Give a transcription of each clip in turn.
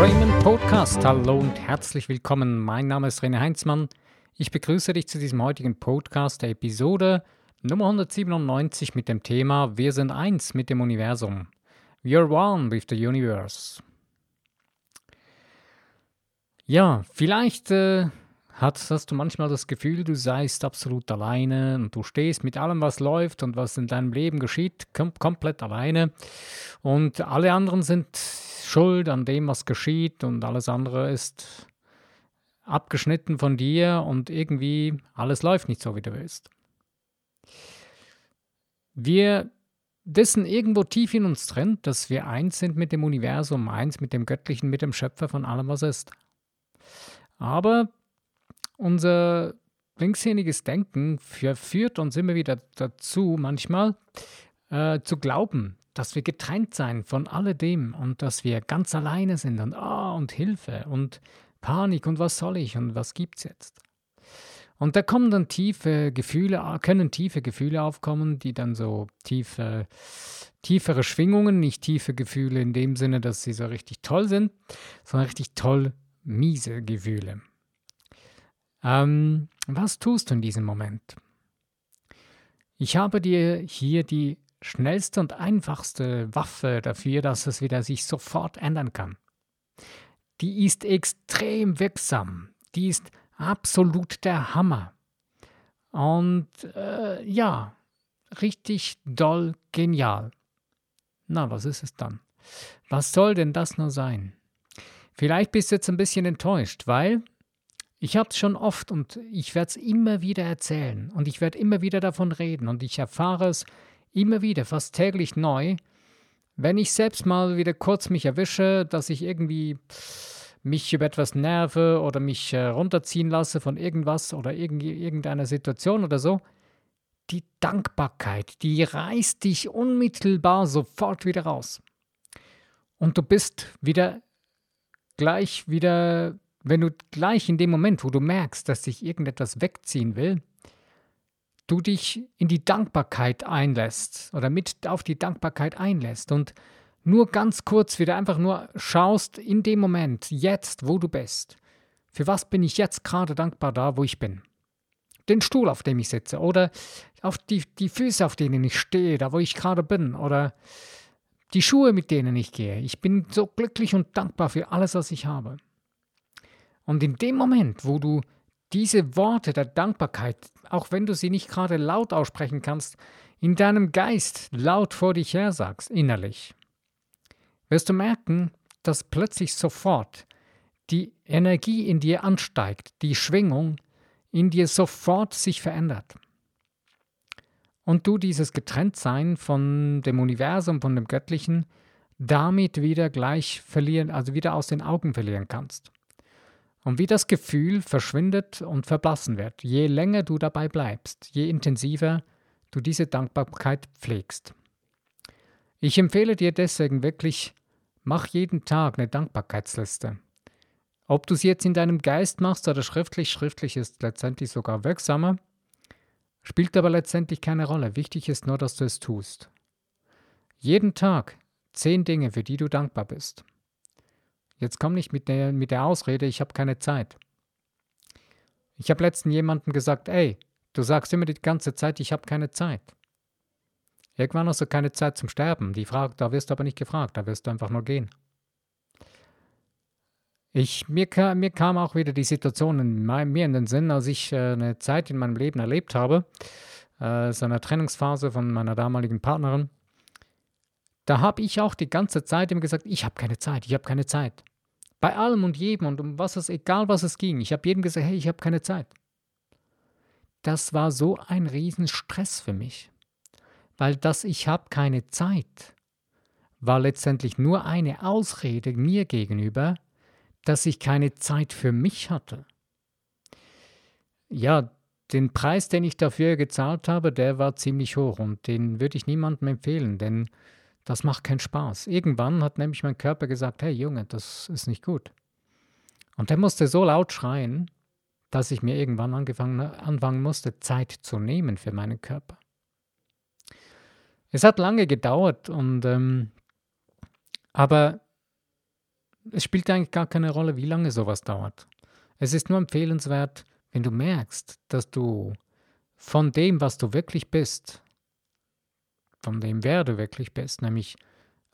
Freeman Podcast. Hallo und herzlich willkommen. Mein Name ist René Heinzmann. Ich begrüße dich zu diesem heutigen Podcast, der Episode Nummer 197 mit dem Thema Wir sind eins mit dem Universum. We are one with the universe. Ja, vielleicht äh, hast, hast du manchmal das Gefühl, du seist absolut alleine und du stehst mit allem, was läuft und was in deinem Leben geschieht, kom komplett alleine. Und alle anderen sind schuld an dem, was geschieht und alles andere ist abgeschnitten von dir und irgendwie alles läuft nicht so, wie du willst. Wir wissen irgendwo tief in uns drin, dass wir eins sind mit dem Universum, eins mit dem Göttlichen, mit dem Schöpfer von allem, was ist. Aber unser linkshändiges Denken verführt uns immer wieder dazu, manchmal äh, zu glauben, dass wir getrennt sein von alledem und dass wir ganz alleine sind und ah und Hilfe und Panik und was soll ich und was gibt's jetzt? Und da kommen dann tiefe Gefühle, können tiefe Gefühle aufkommen, die dann so tiefe, tiefere Schwingungen, nicht tiefe Gefühle in dem Sinne, dass sie so richtig toll sind, sondern richtig toll miese Gefühle. Ähm, was tust du in diesem Moment? Ich habe dir hier die schnellste und einfachste Waffe dafür, dass es wieder sich sofort ändern kann. Die ist extrem wirksam. Die ist absolut der Hammer. Und äh, ja, richtig doll genial. Na, was ist es dann? Was soll denn das nur sein? Vielleicht bist du jetzt ein bisschen enttäuscht, weil ich habe es schon oft und ich werde es immer wieder erzählen und ich werde immer wieder davon reden und ich erfahre es immer wieder, fast täglich neu, wenn ich selbst mal wieder kurz mich erwische, dass ich irgendwie mich über etwas nerve oder mich äh, runterziehen lasse von irgendwas oder irgend, irgendeiner Situation oder so, die Dankbarkeit, die reißt dich unmittelbar sofort wieder raus. Und du bist wieder gleich wieder wenn du gleich in dem Moment, wo du merkst, dass sich irgendetwas wegziehen will, du dich in die Dankbarkeit einlässt oder mit auf die Dankbarkeit einlässt und nur ganz kurz wieder einfach nur schaust in dem Moment, jetzt, wo du bist. Für was bin ich jetzt gerade dankbar da, wo ich bin? Den Stuhl, auf dem ich sitze oder auf die, die Füße, auf denen ich stehe, da wo ich gerade bin oder die Schuhe, mit denen ich gehe. Ich bin so glücklich und dankbar für alles, was ich habe. Und in dem Moment, wo du diese Worte der Dankbarkeit, auch wenn du sie nicht gerade laut aussprechen kannst, in deinem Geist laut vor dich her sagst, innerlich, wirst du merken, dass plötzlich sofort die Energie in dir ansteigt, die Schwingung in dir sofort sich verändert. Und du dieses Getrenntsein von dem Universum, von dem Göttlichen, damit wieder gleich verlieren, also wieder aus den Augen verlieren kannst. Und wie das Gefühl verschwindet und verblassen wird, je länger du dabei bleibst, je intensiver du diese Dankbarkeit pflegst. Ich empfehle dir deswegen wirklich, mach jeden Tag eine Dankbarkeitsliste. Ob du sie jetzt in deinem Geist machst oder schriftlich, schriftlich ist letztendlich sogar wirksamer, spielt aber letztendlich keine Rolle. Wichtig ist nur, dass du es tust. Jeden Tag zehn Dinge, für die du dankbar bist. Jetzt komm nicht mit der, mit der Ausrede, ich habe keine Zeit. Ich habe letztens jemandem gesagt, ey, du sagst immer die ganze Zeit, ich habe keine Zeit. Irgendwann hast du keine Zeit zum Sterben. Die Frage, da wirst du aber nicht gefragt, da wirst du einfach nur gehen. Ich, mir, mir kam auch wieder die Situation in meinem, mir in den Sinn, als ich äh, eine Zeit in meinem Leben erlebt habe, äh, so eine Trennungsphase von meiner damaligen Partnerin. Da habe ich auch die ganze Zeit ihm gesagt, ich habe keine Zeit, ich habe keine Zeit. Bei allem und jedem und um was es, egal was es ging. Ich habe jedem gesagt, hey, ich habe keine Zeit. Das war so ein Riesenstress für mich. Weil das Ich habe keine Zeit war letztendlich nur eine Ausrede mir gegenüber, dass ich keine Zeit für mich hatte. Ja, den Preis, den ich dafür gezahlt habe, der war ziemlich hoch und den würde ich niemandem empfehlen, denn das macht keinen Spaß. Irgendwann hat nämlich mein Körper gesagt, hey Junge, das ist nicht gut. Und er musste so laut schreien, dass ich mir irgendwann anfangen musste, Zeit zu nehmen für meinen Körper. Es hat lange gedauert und ähm, aber es spielt eigentlich gar keine Rolle, wie lange sowas dauert. Es ist nur empfehlenswert, wenn du merkst, dass du von dem, was du wirklich bist, von dem, wer du wirklich bist, nämlich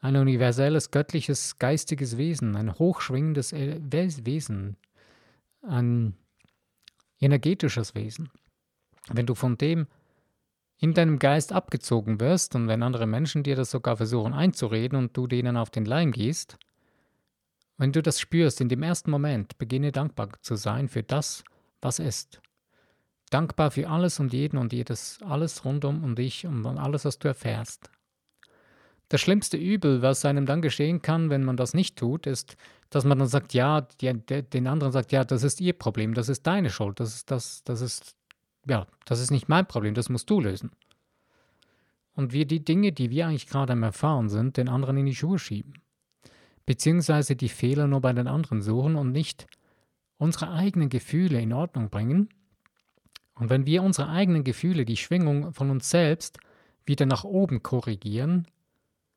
ein universelles, göttliches, geistiges Wesen, ein hochschwingendes Wesen, ein energetisches Wesen. Wenn du von dem in deinem Geist abgezogen wirst und wenn andere Menschen dir das sogar versuchen einzureden und du denen auf den Leim gehst, wenn du das spürst in dem ersten Moment, beginne dankbar zu sein für das, was ist. Dankbar für alles und jeden und jedes, alles rundum um dich und alles, was du erfährst. Das schlimmste Übel, was einem dann geschehen kann, wenn man das nicht tut, ist, dass man dann sagt, ja, die, den anderen sagt, ja, das ist ihr Problem, das ist deine Schuld, das ist, das, das ist, ja, das ist nicht mein Problem, das musst du lösen. Und wir die Dinge, die wir eigentlich gerade am Erfahren sind, den anderen in die Schuhe schieben. Beziehungsweise die Fehler nur bei den anderen suchen und nicht unsere eigenen Gefühle in Ordnung bringen. Und wenn wir unsere eigenen Gefühle, die Schwingung von uns selbst, wieder nach oben korrigieren,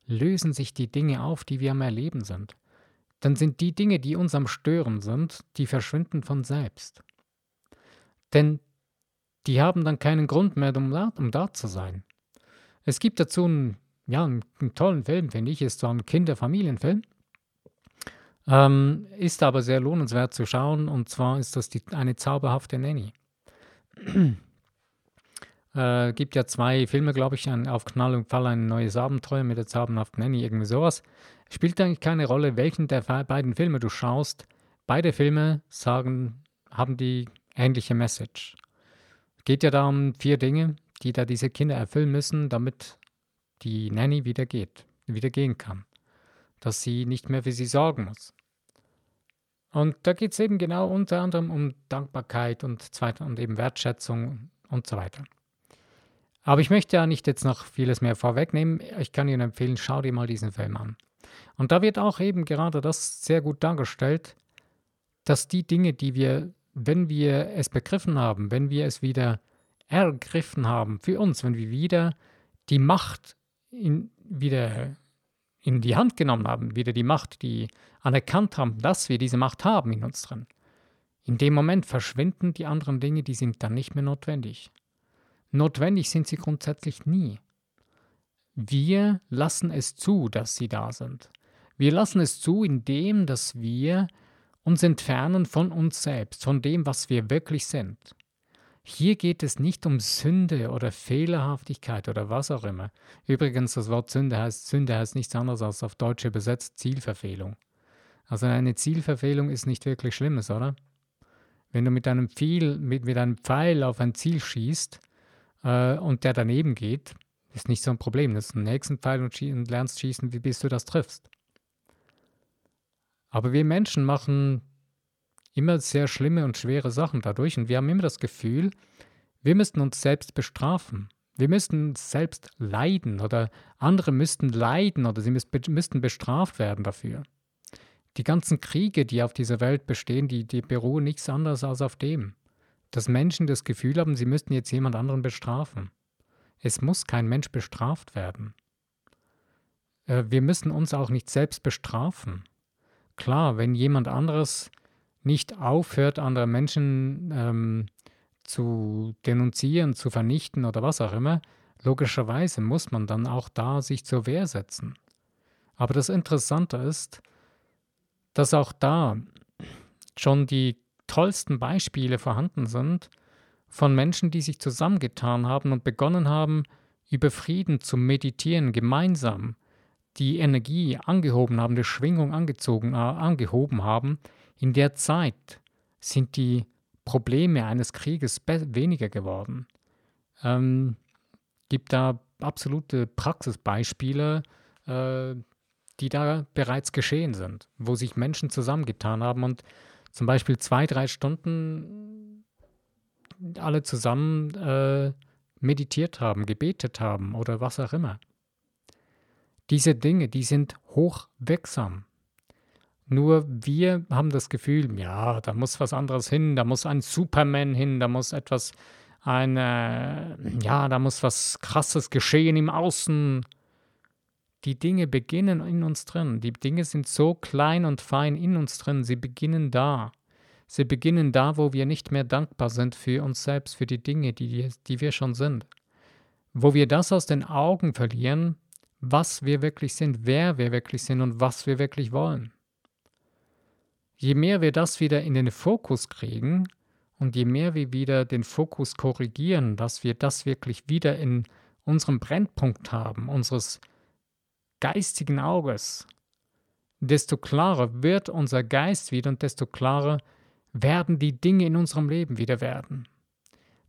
lösen sich die Dinge auf, die wir am Erleben sind. Dann sind die Dinge, die uns am Stören sind, die verschwinden von selbst. Denn die haben dann keinen Grund mehr, um da, um da zu sein. Es gibt dazu einen, ja, einen, tollen Film, finde ich, ist so ein Kinderfamilienfilm. Ähm, ist aber sehr lohnenswert zu schauen und zwar ist das die, eine zauberhafte Nanny. Äh, gibt ja zwei Filme, glaube ich, ein, auf Knall und Fall ein neues Abenteuer mit der zauberhaften Nanny, irgendwie sowas. Spielt eigentlich keine Rolle, welchen der beiden Filme du schaust. Beide Filme sagen, haben die ähnliche Message. Geht ja da um vier Dinge, die da diese Kinder erfüllen müssen, damit die Nanny wieder geht, wieder gehen kann. Dass sie nicht mehr für sie sorgen muss. Und da geht es eben genau unter anderem um Dankbarkeit und, zweit, und eben Wertschätzung und so weiter. Aber ich möchte ja nicht jetzt noch vieles mehr vorwegnehmen. Ich kann Ihnen empfehlen, schau dir mal diesen Film an. Und da wird auch eben gerade das sehr gut dargestellt, dass die Dinge, die wir, wenn wir es begriffen haben, wenn wir es wieder ergriffen haben für uns, wenn wir wieder die Macht in, wieder in die Hand genommen haben, wieder die Macht, die anerkannt haben, dass wir diese Macht haben in uns drin. In dem Moment verschwinden die anderen Dinge, die sind dann nicht mehr notwendig. Notwendig sind sie grundsätzlich nie. Wir lassen es zu, dass sie da sind. Wir lassen es zu, indem dass wir uns entfernen von uns selbst, von dem, was wir wirklich sind. Hier geht es nicht um Sünde oder Fehlerhaftigkeit oder was auch immer. Übrigens, das Wort Sünde heißt, Sünde heißt nichts anderes als auf Deutsch übersetzt Zielverfehlung. Also eine Zielverfehlung ist nicht wirklich Schlimmes, oder? Wenn du mit einem, Pfeil, mit, mit einem Pfeil auf ein Ziel schießt, äh, und der daneben geht, ist nicht so ein Problem. Das ist ein nächsten Pfeil und, und lernst schießen, wie bis du das triffst. Aber wir Menschen machen immer sehr schlimme und schwere Sachen dadurch und wir haben immer das Gefühl, wir müssten uns selbst bestrafen. Wir müssten selbst leiden oder andere müssten leiden oder sie müssten bestraft werden dafür. Die ganzen Kriege, die auf dieser Welt bestehen, die, die beruhen nichts anderes als auf dem dass Menschen das Gefühl haben, sie müssten jetzt jemand anderen bestrafen. Es muss kein Mensch bestraft werden. Äh, wir müssen uns auch nicht selbst bestrafen. Klar, wenn jemand anderes nicht aufhört, andere Menschen ähm, zu denunzieren, zu vernichten oder was auch immer, logischerweise muss man dann auch da sich zur Wehr setzen. Aber das Interessante ist, dass auch da schon die tollsten Beispiele vorhanden sind von Menschen, die sich zusammengetan haben und begonnen haben, über Frieden zu meditieren, gemeinsam die Energie angehoben haben, die Schwingung angezogen, äh, angehoben haben. In der Zeit sind die Probleme eines Krieges weniger geworden. Ähm, gibt da absolute Praxisbeispiele, äh, die da bereits geschehen sind, wo sich Menschen zusammengetan haben und zum Beispiel zwei, drei Stunden alle zusammen äh, meditiert haben, gebetet haben oder was auch immer. Diese Dinge, die sind hochwirksam. Nur wir haben das Gefühl, ja, da muss was anderes hin, da muss ein Superman hin, da muss etwas, ein, äh, ja, da muss was Krasses geschehen im Außen. die Dinge beginnen in uns drin. Die Dinge sind so klein und fein in uns drin. Sie beginnen da. Sie beginnen da, wo wir nicht mehr dankbar sind für uns selbst, für die Dinge, die, die wir schon sind. Wo wir das aus den Augen verlieren, was wir wirklich sind, wer wir wirklich sind und was wir wirklich wollen. Je mehr wir das wieder in den Fokus kriegen und je mehr wir wieder den Fokus korrigieren, dass wir das wirklich wieder in unserem Brennpunkt haben, unseres geistigen Auges, desto klarer wird unser Geist wieder und desto klarer werden die Dinge in unserem Leben wieder werden.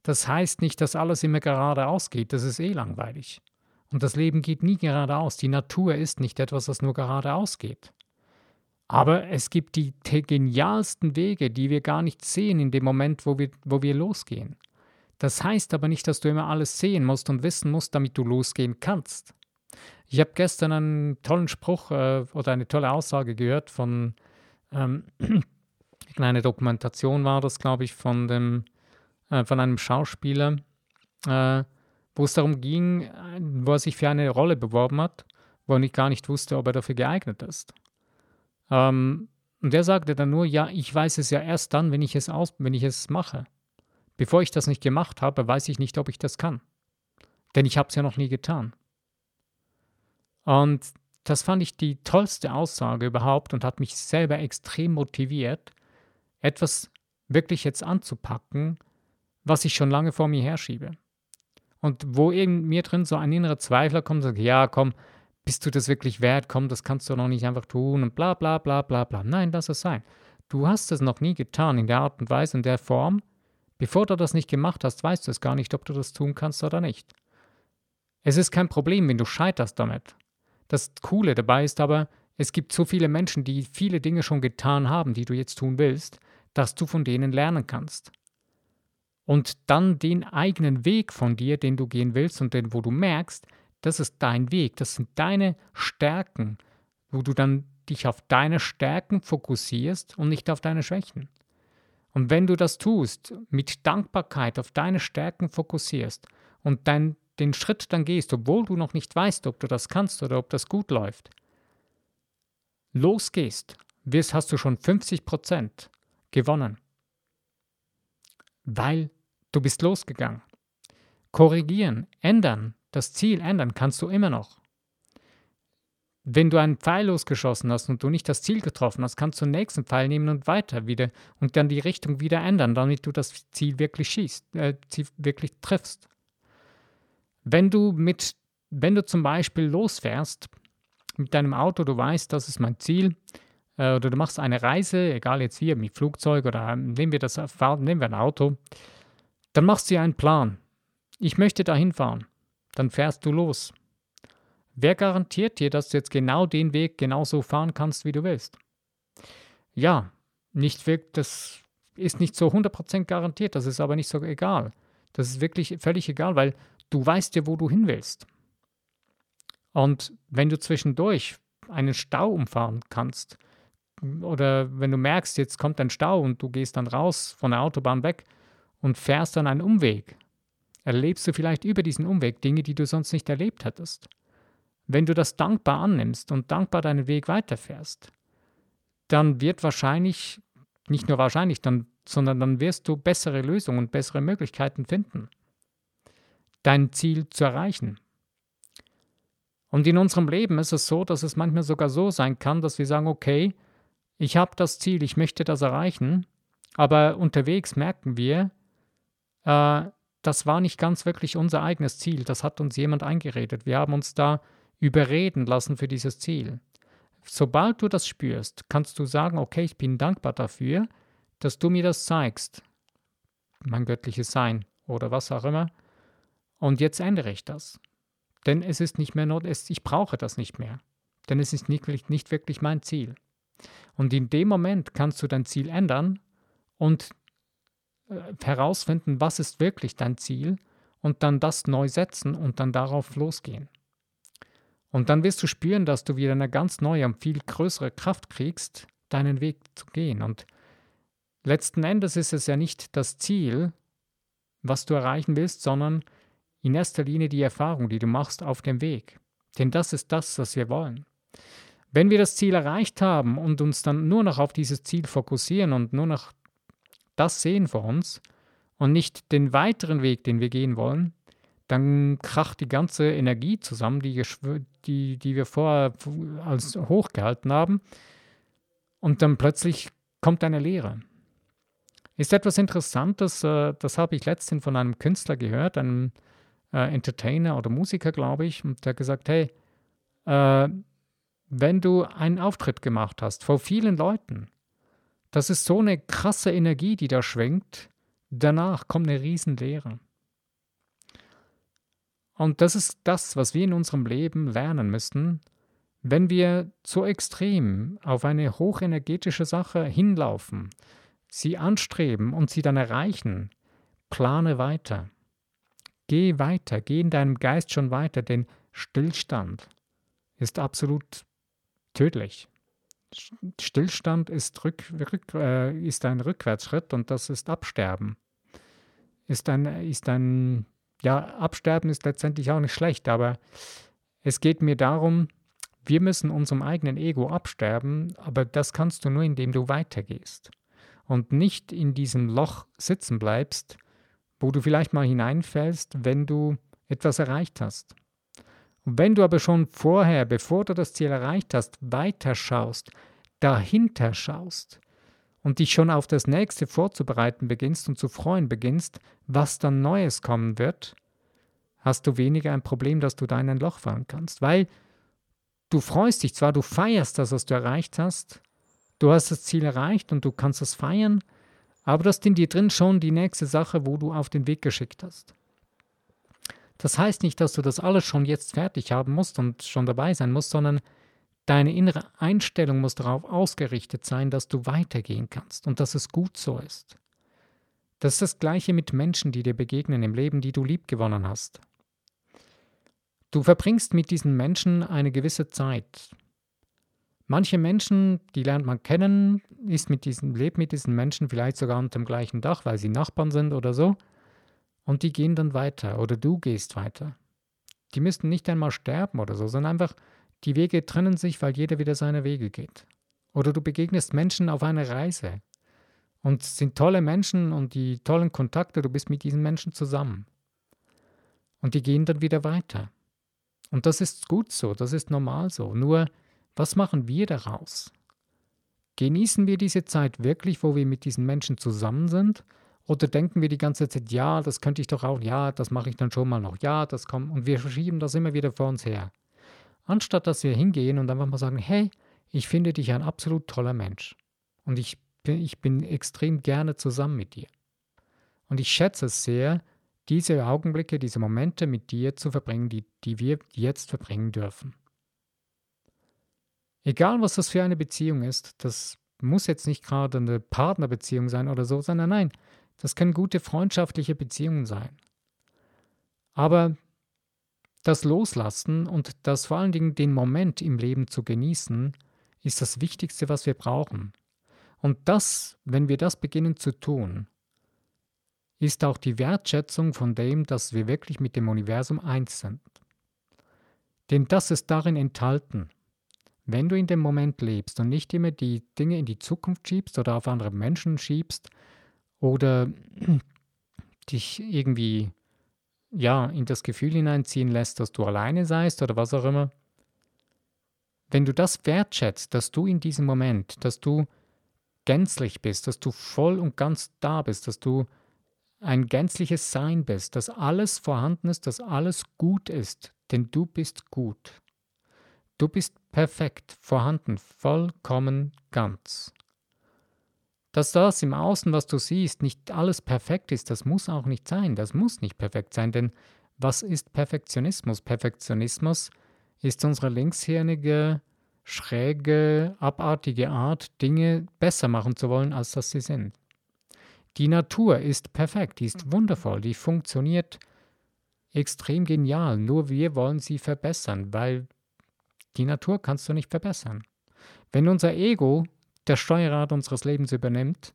Das heißt nicht, dass alles immer geradeaus geht, das ist eh langweilig. Und das Leben geht nie geradeaus. Die Natur ist nicht etwas, das nur geradeaus geht. Aber es gibt die genialsten Wege, die wir gar nicht sehen in dem Moment, wo wir, wo wir losgehen. Das heißt aber nicht, dass du immer alles sehen musst und wissen musst, damit du losgehen kannst. Ich habe gestern einen tollen Spruch äh, oder eine tolle Aussage gehört von ähm, eine Dokumentation war das, glaube ich, von dem äh, von einem Schauspieler, äh, wo es darum ging, äh, wo er sich für eine Rolle beworben hat, wo er nicht, gar nicht wusste, ob er dafür geeignet ist. Ähm, und er sagte dann nur, ja, ich weiß es ja erst dann, wenn ich es aus, wenn ich es mache. Bevor ich das nicht gemacht habe, weiß ich nicht, ob ich das kann. Denn ich habe es ja noch nie getan. Und das fand ich die tollste Aussage überhaupt und hat mich selber extrem motiviert, etwas wirklich jetzt anzupacken, was ich schon lange vor mir herschiebe. Und wo in mir drin so ein innerer Zweifler kommt und sagt, ja, komm, bist du das wirklich wert? Komm, das kannst du noch nicht einfach tun und bla bla bla bla bla. Nein, lass es sein. Du hast es noch nie getan in der Art und Weise, in der Form. Bevor du das nicht gemacht hast, weißt du es gar nicht, ob du das tun kannst oder nicht. Es ist kein Problem, wenn du scheiterst damit. Das Coole dabei ist aber, es gibt so viele Menschen, die viele Dinge schon getan haben, die du jetzt tun willst, dass du von denen lernen kannst. Und dann den eigenen Weg von dir, den du gehen willst und den, wo du merkst, das ist dein Weg, das sind deine Stärken, wo du dann dich auf deine Stärken fokussierst und nicht auf deine Schwächen. Und wenn du das tust, mit Dankbarkeit auf deine Stärken fokussierst und dein den Schritt dann gehst, obwohl du noch nicht weißt, ob du das kannst oder ob das gut läuft, losgehst, wirst, hast du schon 50 Prozent gewonnen. Weil du bist losgegangen. Korrigieren, ändern, das Ziel ändern kannst du immer noch. Wenn du einen Pfeil losgeschossen hast und du nicht das Ziel getroffen hast, kannst du den nächsten Pfeil nehmen und weiter wieder und dann die Richtung wieder ändern, damit du das Ziel wirklich schießt, äh, wirklich triffst. Wenn du mit, wenn du zum Beispiel losfährst mit deinem Auto, du weißt, das ist mein Ziel, äh, oder du machst eine Reise, egal jetzt wie, mit Flugzeug oder nehmen wir das, nehmen wir ein Auto, dann machst du dir einen Plan. Ich möchte dahin fahren. Dann fährst du los. Wer garantiert dir, dass du jetzt genau den Weg genauso fahren kannst, wie du willst? Ja, nicht wirklich, das ist nicht so 100% garantiert, das ist aber nicht so egal. Das ist wirklich völlig egal, weil du weißt ja, wo du hin willst. Und wenn du zwischendurch einen Stau umfahren kannst, oder wenn du merkst, jetzt kommt ein Stau und du gehst dann raus von der Autobahn weg und fährst dann einen Umweg, erlebst du vielleicht über diesen Umweg Dinge, die du sonst nicht erlebt hättest. Wenn du das dankbar annimmst und dankbar deinen Weg weiterfährst, dann wird wahrscheinlich, nicht nur wahrscheinlich, dann, sondern dann wirst du bessere Lösungen und bessere Möglichkeiten finden dein Ziel zu erreichen. Und in unserem Leben ist es so, dass es manchmal sogar so sein kann, dass wir sagen, okay, ich habe das Ziel, ich möchte das erreichen, aber unterwegs merken wir, äh, das war nicht ganz wirklich unser eigenes Ziel, das hat uns jemand eingeredet. Wir haben uns da überreden lassen für dieses Ziel. Sobald du das spürst, kannst du sagen, okay, ich bin dankbar dafür, dass du mir das zeigst, mein göttliches Sein oder was auch immer, und jetzt ändere ich das. Denn es ist nicht mehr notwendig, ich brauche das nicht mehr. Denn es ist nicht, nicht wirklich mein Ziel. Und in dem Moment kannst du dein Ziel ändern und herausfinden, was ist wirklich dein Ziel und dann das neu setzen und dann darauf losgehen. Und dann wirst du spüren, dass du wieder eine ganz neue und viel größere Kraft kriegst, deinen Weg zu gehen. Und letzten Endes ist es ja nicht das Ziel, was du erreichen willst, sondern in erster Linie die Erfahrung, die du machst auf dem Weg. Denn das ist das, was wir wollen. Wenn wir das Ziel erreicht haben und uns dann nur noch auf dieses Ziel fokussieren und nur noch das sehen vor uns und nicht den weiteren Weg, den wir gehen wollen, dann kracht die ganze Energie zusammen, die, die, die wir vorher als hochgehalten haben. Und dann plötzlich kommt eine Leere. Ist etwas Interessantes, äh, das habe ich letztens von einem Künstler gehört, einem äh, Entertainer oder Musiker, glaube ich, und der hat gesagt, hey, äh, wenn du einen Auftritt gemacht hast vor vielen Leuten, das ist so eine krasse Energie, die da schwingt, danach kommt eine Riesenlehre. Und das ist das, was wir in unserem Leben lernen müssen, wenn wir zu extrem auf eine hochenergetische Sache hinlaufen, sie anstreben und sie dann erreichen, plane weiter. Geh weiter, geh in deinem Geist schon weiter, denn Stillstand ist absolut tödlich. Stillstand ist, rück, rück, äh, ist ein Rückwärtsschritt und das ist Absterben. Ist ein, ist ein, ja, Absterben ist letztendlich auch nicht schlecht, aber es geht mir darum, wir müssen unserem eigenen Ego absterben, aber das kannst du nur, indem du weitergehst und nicht in diesem Loch sitzen bleibst, wo du vielleicht mal hineinfällst, wenn du etwas erreicht hast. Wenn du aber schon vorher, bevor du das Ziel erreicht hast, weiterschaust, dahinter schaust und dich schon auf das nächste vorzubereiten beginnst und zu freuen beginnst, was dann Neues kommen wird, hast du weniger ein Problem, dass du da in ein Loch fallen kannst. Weil du freust dich zwar, du feierst das, was du erreicht hast, du hast das Ziel erreicht und du kannst es feiern, aber das ist in dir drin schon die nächste Sache, wo du auf den Weg geschickt hast. Das heißt nicht, dass du das alles schon jetzt fertig haben musst und schon dabei sein musst, sondern deine innere Einstellung muss darauf ausgerichtet sein, dass du weitergehen kannst und dass es gut so ist. Das ist das gleiche mit Menschen, die dir begegnen im Leben, die du liebgewonnen hast. Du verbringst mit diesen Menschen eine gewisse Zeit. Manche Menschen, die lernt man kennen, ist mit diesen, lebt mit diesen Menschen vielleicht sogar unter dem gleichen Dach, weil sie Nachbarn sind oder so. Und die gehen dann weiter oder du gehst weiter. Die müssten nicht einmal sterben oder so, sondern einfach die Wege trennen sich, weil jeder wieder seine Wege geht. Oder du begegnest Menschen auf einer Reise und sind tolle Menschen und die tollen Kontakte, du bist mit diesen Menschen zusammen. Und die gehen dann wieder weiter. Und das ist gut so, das ist normal so. Nur, was machen wir daraus? Genießen wir diese Zeit wirklich, wo wir mit diesen Menschen zusammen sind? Oder denken wir die ganze Zeit, ja, das könnte ich doch auch, ja, das mache ich dann schon mal noch, ja, das kommt. Und wir verschieben das immer wieder vor uns her. Anstatt dass wir hingehen und einfach mal sagen, hey, ich finde dich ein absolut toller Mensch. Und ich bin, ich bin extrem gerne zusammen mit dir. Und ich schätze es sehr, diese Augenblicke, diese Momente mit dir zu verbringen, die, die wir jetzt verbringen dürfen. Egal, was das für eine Beziehung ist, das muss jetzt nicht gerade eine Partnerbeziehung sein oder so, sondern nein, das können gute freundschaftliche Beziehungen sein. Aber das Loslassen und das vor allen Dingen den Moment im Leben zu genießen, ist das Wichtigste, was wir brauchen. Und das, wenn wir das beginnen zu tun, ist auch die Wertschätzung von dem, dass wir wirklich mit dem Universum eins sind. Denn das ist darin enthalten. Wenn du in dem Moment lebst und nicht immer die Dinge in die Zukunft schiebst oder auf andere Menschen schiebst, oder dich irgendwie ja in das Gefühl hineinziehen lässt, dass du alleine seist oder was auch immer. Wenn du das wertschätzt, dass du in diesem Moment, dass du gänzlich bist, dass du voll und ganz da bist, dass du ein gänzliches Sein bist, dass alles vorhanden ist, dass alles gut ist, denn du bist gut. Du bist perfekt, vorhanden, vollkommen ganz. Dass das im Außen, was du siehst, nicht alles perfekt ist, das muss auch nicht sein. Das muss nicht perfekt sein, denn was ist Perfektionismus? Perfektionismus ist unsere linkshirnige, schräge, abartige Art, Dinge besser machen zu wollen, als dass sie sind. Die Natur ist perfekt, die ist wundervoll, die funktioniert extrem genial, nur wir wollen sie verbessern, weil die Natur kannst du nicht verbessern. Wenn unser Ego der Steuerrad unseres Lebens übernimmt,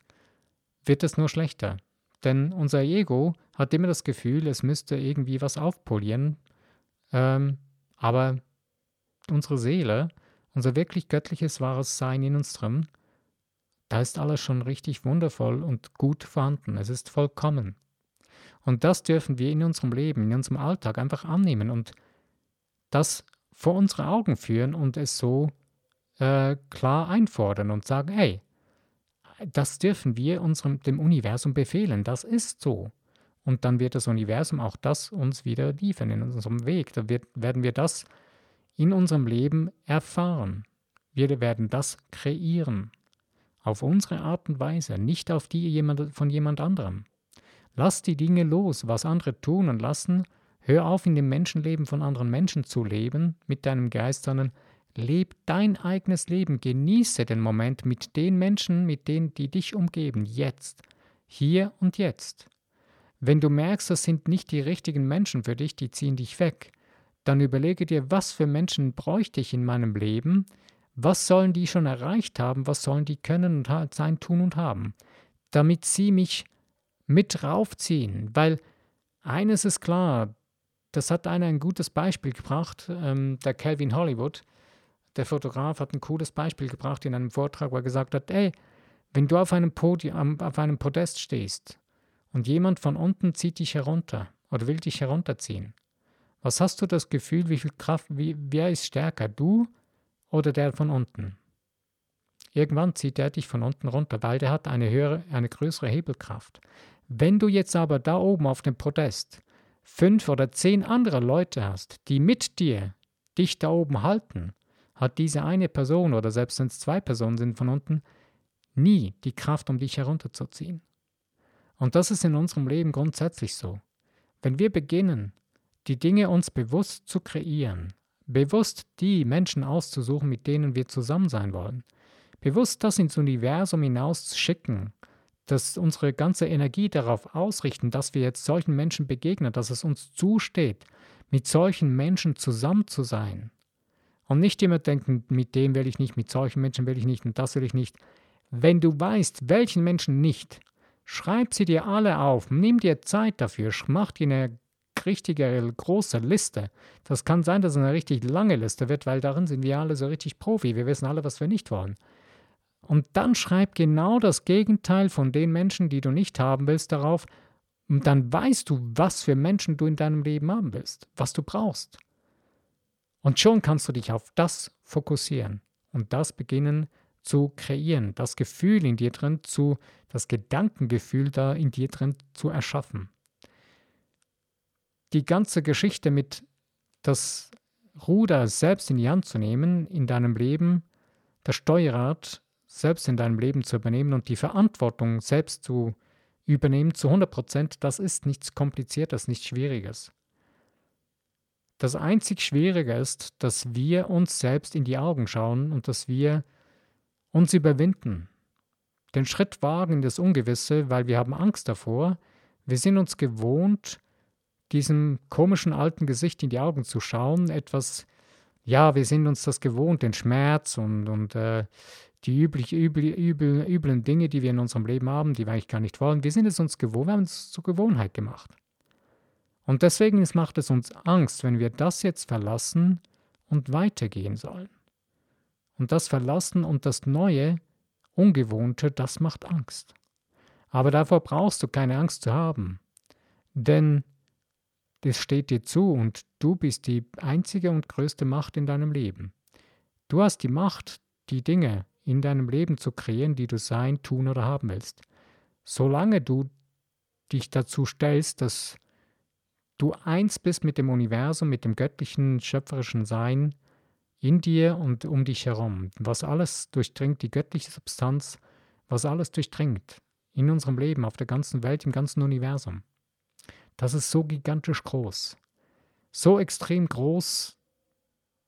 wird es nur schlechter. Denn unser Ego hat immer das Gefühl, es müsste irgendwie was aufpolieren. Ähm, aber unsere Seele, unser wirklich göttliches, wahres Sein in uns drin, da ist alles schon richtig wundervoll und gut vorhanden. Es ist vollkommen. Und das dürfen wir in unserem Leben, in unserem Alltag einfach annehmen und das vor unsere Augen führen und es so äh, klar einfordern und sagen, hey, das dürfen wir unserem, dem Universum befehlen, das ist so. Und dann wird das Universum auch das uns wieder liefern in unserem Weg. Da wird, werden wir das in unserem Leben erfahren. Wir werden das kreieren. Auf unsere Art und Weise, nicht auf die jemand, von jemand anderem. Lass die Dinge los, was andere tun und lassen. Hör auf, in dem Menschenleben von anderen Menschen zu leben mit deinem Geist, sondern leb dein eigenes Leben. Genieße den Moment mit den Menschen, mit denen, die dich umgeben, jetzt, hier und jetzt. Wenn du merkst, das sind nicht die richtigen Menschen für dich, die ziehen dich weg, dann überlege dir, was für Menschen bräuchte ich in meinem Leben, was sollen die schon erreicht haben, was sollen die können und sein, tun und haben, damit sie mich mit raufziehen. Weil eines ist klar, das hat einer ein gutes Beispiel gebracht, ähm, der Calvin Hollywood, der Fotograf hat ein cooles Beispiel gebracht in einem Vortrag, wo er gesagt hat, ey, wenn du auf einem Podium, auf einem Podest stehst und jemand von unten zieht dich herunter oder will dich herunterziehen, was hast du das Gefühl, wie viel Kraft, wie, wer ist stärker, du oder der von unten? Irgendwann zieht er dich von unten runter, weil der hat eine höhere, eine größere Hebelkraft. Wenn du jetzt aber da oben auf dem Podest fünf oder zehn andere Leute hast, die mit dir dich da oben halten, hat diese eine Person oder selbst wenn es zwei Personen sind von unten, nie die Kraft, um dich herunterzuziehen. Und das ist in unserem Leben grundsätzlich so. Wenn wir beginnen, die Dinge uns bewusst zu kreieren, bewusst die Menschen auszusuchen, mit denen wir zusammen sein wollen, bewusst das ins Universum hinaus zu schicken, dass unsere ganze Energie darauf ausrichten, dass wir jetzt solchen Menschen begegnen, dass es uns zusteht, mit solchen Menschen zusammen zu sein. Und nicht immer denken, mit dem will ich nicht, mit solchen Menschen will ich nicht und das will ich nicht. Wenn du weißt, welchen Menschen nicht, schreib sie dir alle auf, nimm dir Zeit dafür, mach dir eine richtige große Liste. Das kann sein, dass es eine richtig lange Liste wird, weil darin sind wir alle so richtig Profi. Wir wissen alle, was wir nicht wollen. Und dann schreib genau das Gegenteil von den Menschen, die du nicht haben willst, darauf. Und dann weißt du, was für Menschen du in deinem Leben haben willst, was du brauchst. Und schon kannst du dich auf das fokussieren und das beginnen zu kreieren, das Gefühl in dir drin zu, das Gedankengefühl da in dir drin zu erschaffen. Die ganze Geschichte mit das Ruder selbst in die Hand zu nehmen in deinem Leben, das Steuerrad selbst in deinem Leben zu übernehmen und die Verantwortung selbst zu übernehmen zu 100 Prozent, das ist nichts Kompliziertes, nichts Schwieriges. Das einzig Schwierige ist, dass wir uns selbst in die Augen schauen und dass wir uns überwinden. Den Schritt wagen in das Ungewisse, weil wir haben Angst davor. Wir sind uns gewohnt, diesem komischen alten Gesicht in die Augen zu schauen, etwas, ja, wir sind uns das gewohnt, den Schmerz und, und äh, die üblich, übel, übel, üblen Dinge, die wir in unserem Leben haben, die wir eigentlich gar nicht wollen. Wir sind es uns gewohnt, wir haben es zur Gewohnheit gemacht. Und deswegen macht es uns Angst, wenn wir das jetzt verlassen und weitergehen sollen. Und das Verlassen und das Neue, Ungewohnte, das macht Angst. Aber davor brauchst du keine Angst zu haben. Denn es steht dir zu und du bist die einzige und größte Macht in deinem Leben. Du hast die Macht, die Dinge in deinem Leben zu kreieren, die du sein, tun oder haben willst. Solange du dich dazu stellst, dass du eins bist mit dem Universum, mit dem göttlichen, schöpferischen Sein in dir und um dich herum, was alles durchdringt, die göttliche Substanz, was alles durchdringt in unserem Leben, auf der ganzen Welt, im ganzen Universum. Das ist so gigantisch groß, so extrem groß,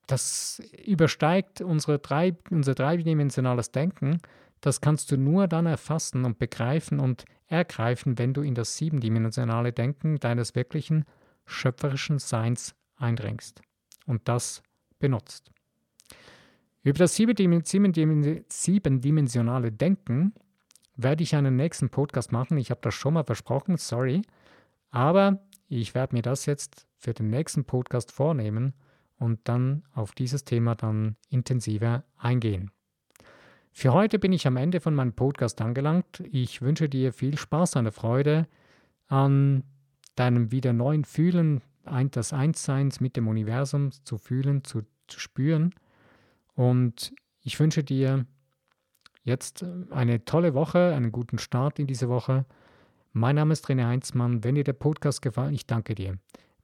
das übersteigt unsere drei, unser dreidimensionales Denken. Das kannst du nur dann erfassen und begreifen und ergreifen, wenn du in das siebendimensionale Denken deines wirklichen schöpferischen Seins eindringst und das benutzt. Über das siebendimensionale Denken werde ich einen nächsten Podcast machen. Ich habe das schon mal versprochen, sorry. Aber ich werde mir das jetzt für den nächsten Podcast vornehmen und dann auf dieses Thema dann intensiver eingehen. Für heute bin ich am Ende von meinem Podcast angelangt. Ich wünsche dir viel Spaß und Freude an deinem wieder neuen Fühlen, das Einsseins mit dem Universum zu fühlen, zu, zu spüren. Und ich wünsche dir jetzt eine tolle Woche, einen guten Start in diese Woche. Mein Name ist René Heinzmann. Wenn dir der Podcast gefallen, ich danke dir.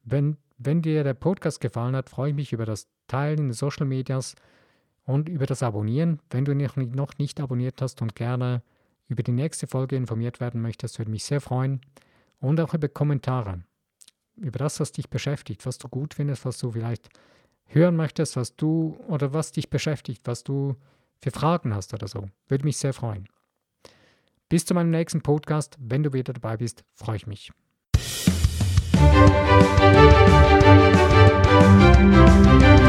Wenn, wenn dir der Podcast gefallen hat, freue ich mich über das Teilen in den Social Medias und über das Abonnieren. Wenn du noch nicht abonniert hast und gerne über die nächste Folge informiert werden möchtest, würde mich sehr freuen. Und auch über Kommentare, über das, was dich beschäftigt, was du gut findest, was du vielleicht hören möchtest, was du oder was dich beschäftigt, was du für Fragen hast oder so. Würde mich sehr freuen. Bis zu meinem nächsten Podcast. Wenn du wieder dabei bist, freue ich mich. Musik